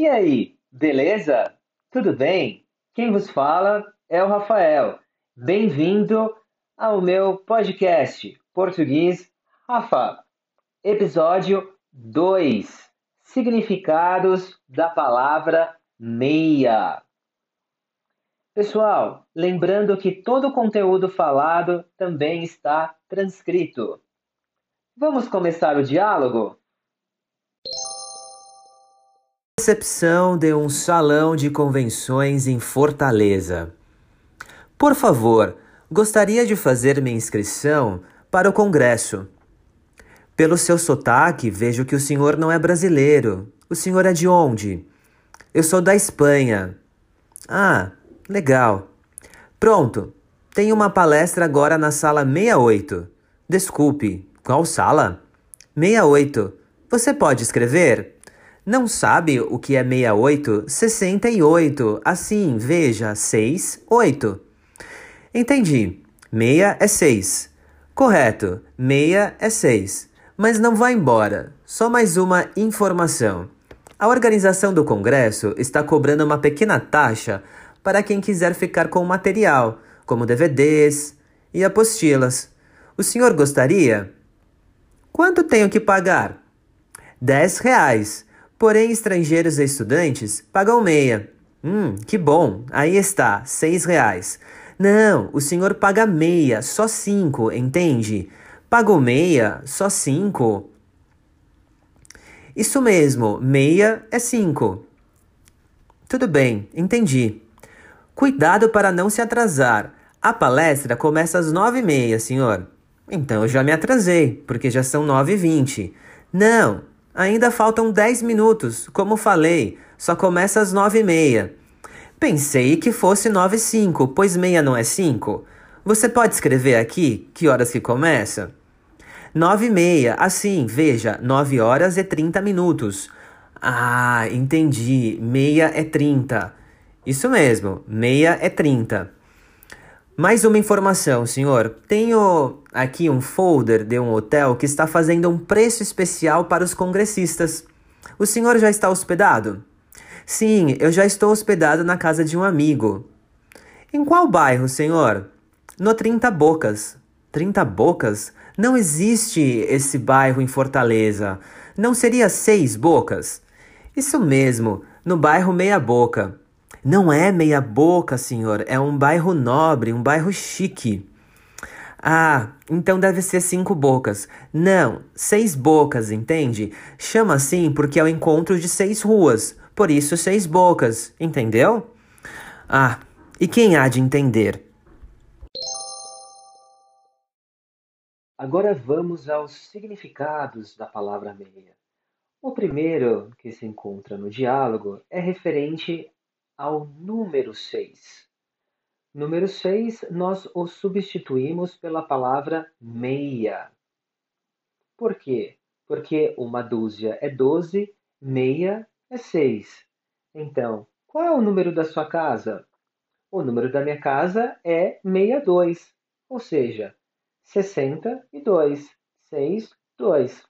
E aí, beleza? Tudo bem? Quem vos fala é o Rafael. Bem-vindo ao meu podcast Português Rafa. Episódio 2: Significados da palavra meia. Pessoal, lembrando que todo o conteúdo falado também está transcrito. Vamos começar o diálogo? Recepção de um salão de convenções em Fortaleza. Por favor, gostaria de fazer minha inscrição para o congresso. Pelo seu sotaque, vejo que o senhor não é brasileiro. O senhor é de onde? Eu sou da Espanha. Ah, legal. Pronto. Tenho uma palestra agora na sala 68. Desculpe, qual sala? 68. Você pode escrever? Não sabe o que é 68? 68. Assim, veja, 6, 8. Entendi. Meia é 6. Correto. Meia é 6. Mas não vá embora. Só mais uma informação. A organização do congresso está cobrando uma pequena taxa para quem quiser ficar com o material, como DVDs e apostilas. O senhor gostaria? Quanto tenho que pagar? 10 reais. Porém, estrangeiros e estudantes pagam meia. Hum, que bom. Aí está, seis reais. Não, o senhor paga meia, só cinco, entende? Pagou meia, só cinco. Isso mesmo, meia é cinco. Tudo bem, entendi. Cuidado para não se atrasar. A palestra começa às nove e meia, senhor. Então eu já me atrasei, porque já são nove e vinte. Não, ainda faltam dez minutos. Como falei, só começa às nove e meia. Pensei que fosse nove e cinco, pois meia não é cinco. Você pode escrever aqui que horas que começa? Nove e meia, assim, veja, nove horas e trinta minutos. Ah, entendi, meia é trinta. Isso mesmo, meia é trinta. Mais uma informação, senhor. Tenho aqui um folder de um hotel que está fazendo um preço especial para os congressistas. O senhor já está hospedado? Sim, eu já estou hospedado na casa de um amigo. Em qual bairro, senhor? No Trinta Bocas. Trinta Bocas? Não existe esse bairro em Fortaleza. Não seria Seis Bocas? Isso mesmo, no bairro Meia Boca. Não é Meia Boca, senhor, é um bairro nobre, um bairro chique. Ah, então deve ser cinco bocas. Não, seis bocas, entende? Chama assim porque é o encontro de seis ruas. Por isso, seis bocas, entendeu? Ah, e quem há de entender? Agora vamos aos significados da palavra meia. O primeiro que se encontra no diálogo é referente ao número 6. Número 6, nós o substituímos pela palavra meia. Por quê? Porque uma dúzia é 12, meia é 6. Então, qual é o número da sua casa? O número da minha casa é 62, ou seja, 62, 6, 2.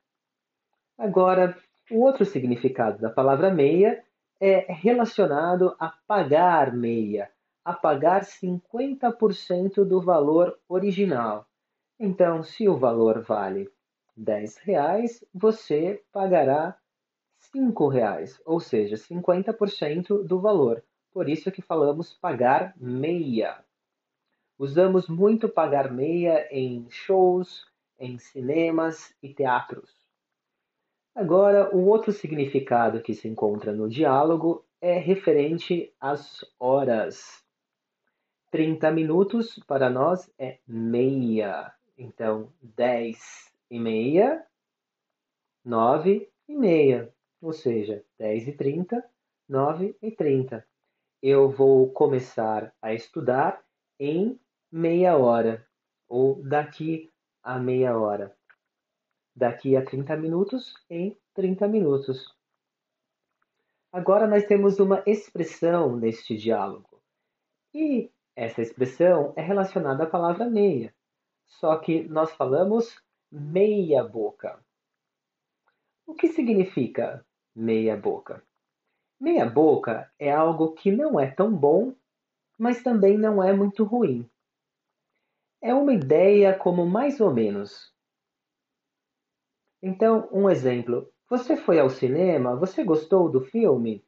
Agora, o outro significado da palavra meia é relacionado a pagar meia, a pagar 50% do valor original. Então, se o valor vale 10 reais, você pagará cinco reais, ou seja, 50% do valor. Por isso que falamos pagar meia. Usamos muito pagar meia em shows, em cinemas e teatros. Agora, o outro significado que se encontra no diálogo é referente às horas. 30 minutos para nós é meia. Então, 10 e meia, 9 e meia ou seja, 10 e 30, 9 e 30. Eu vou começar a estudar em meia hora, ou daqui a meia hora. Daqui a 30 minutos, em 30 minutos. Agora nós temos uma expressão neste diálogo. E essa expressão é relacionada à palavra meia. Só que nós falamos meia boca. O que significa meia boca. Meia boca é algo que não é tão bom, mas também não é muito ruim. É uma ideia como mais ou menos. Então, um exemplo. Você foi ao cinema? Você gostou do filme?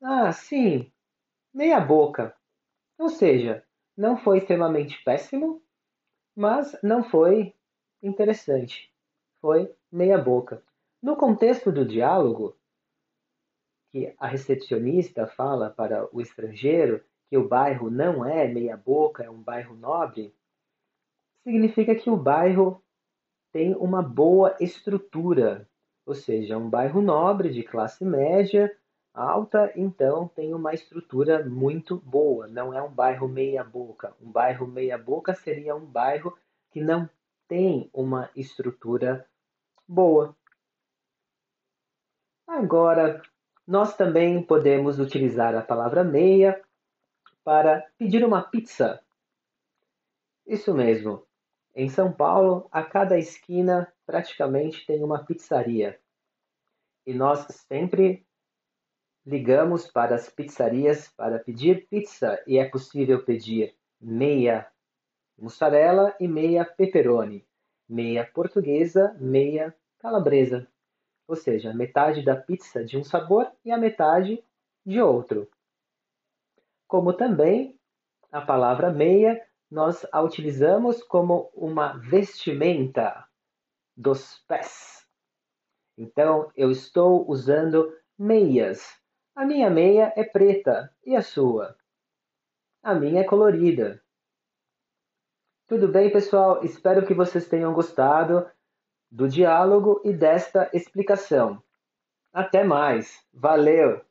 Ah, sim. Meia boca. Ou seja, não foi extremamente péssimo, mas não foi interessante. Foi meia boca. No contexto do diálogo, que a recepcionista fala para o estrangeiro que o bairro não é meia boca, é um bairro nobre, significa que o bairro tem uma boa estrutura, ou seja, um bairro nobre de classe média alta, então tem uma estrutura muito boa. Não é um bairro meia boca. Um bairro meia boca seria um bairro que não tem uma estrutura boa. Agora, nós também podemos utilizar a palavra meia para pedir uma pizza. Isso mesmo. Em São Paulo, a cada esquina praticamente tem uma pizzaria. E nós sempre ligamos para as pizzarias para pedir pizza e é possível pedir meia mussarela e meia pepperoni, meia portuguesa, meia calabresa ou seja, metade da pizza de um sabor e a metade de outro. Como também a palavra meia nós a utilizamos como uma vestimenta dos pés. Então, eu estou usando meias. A minha meia é preta e a sua? A minha é colorida. Tudo bem, pessoal? Espero que vocês tenham gostado do diálogo e desta explicação. Até mais. Valeu!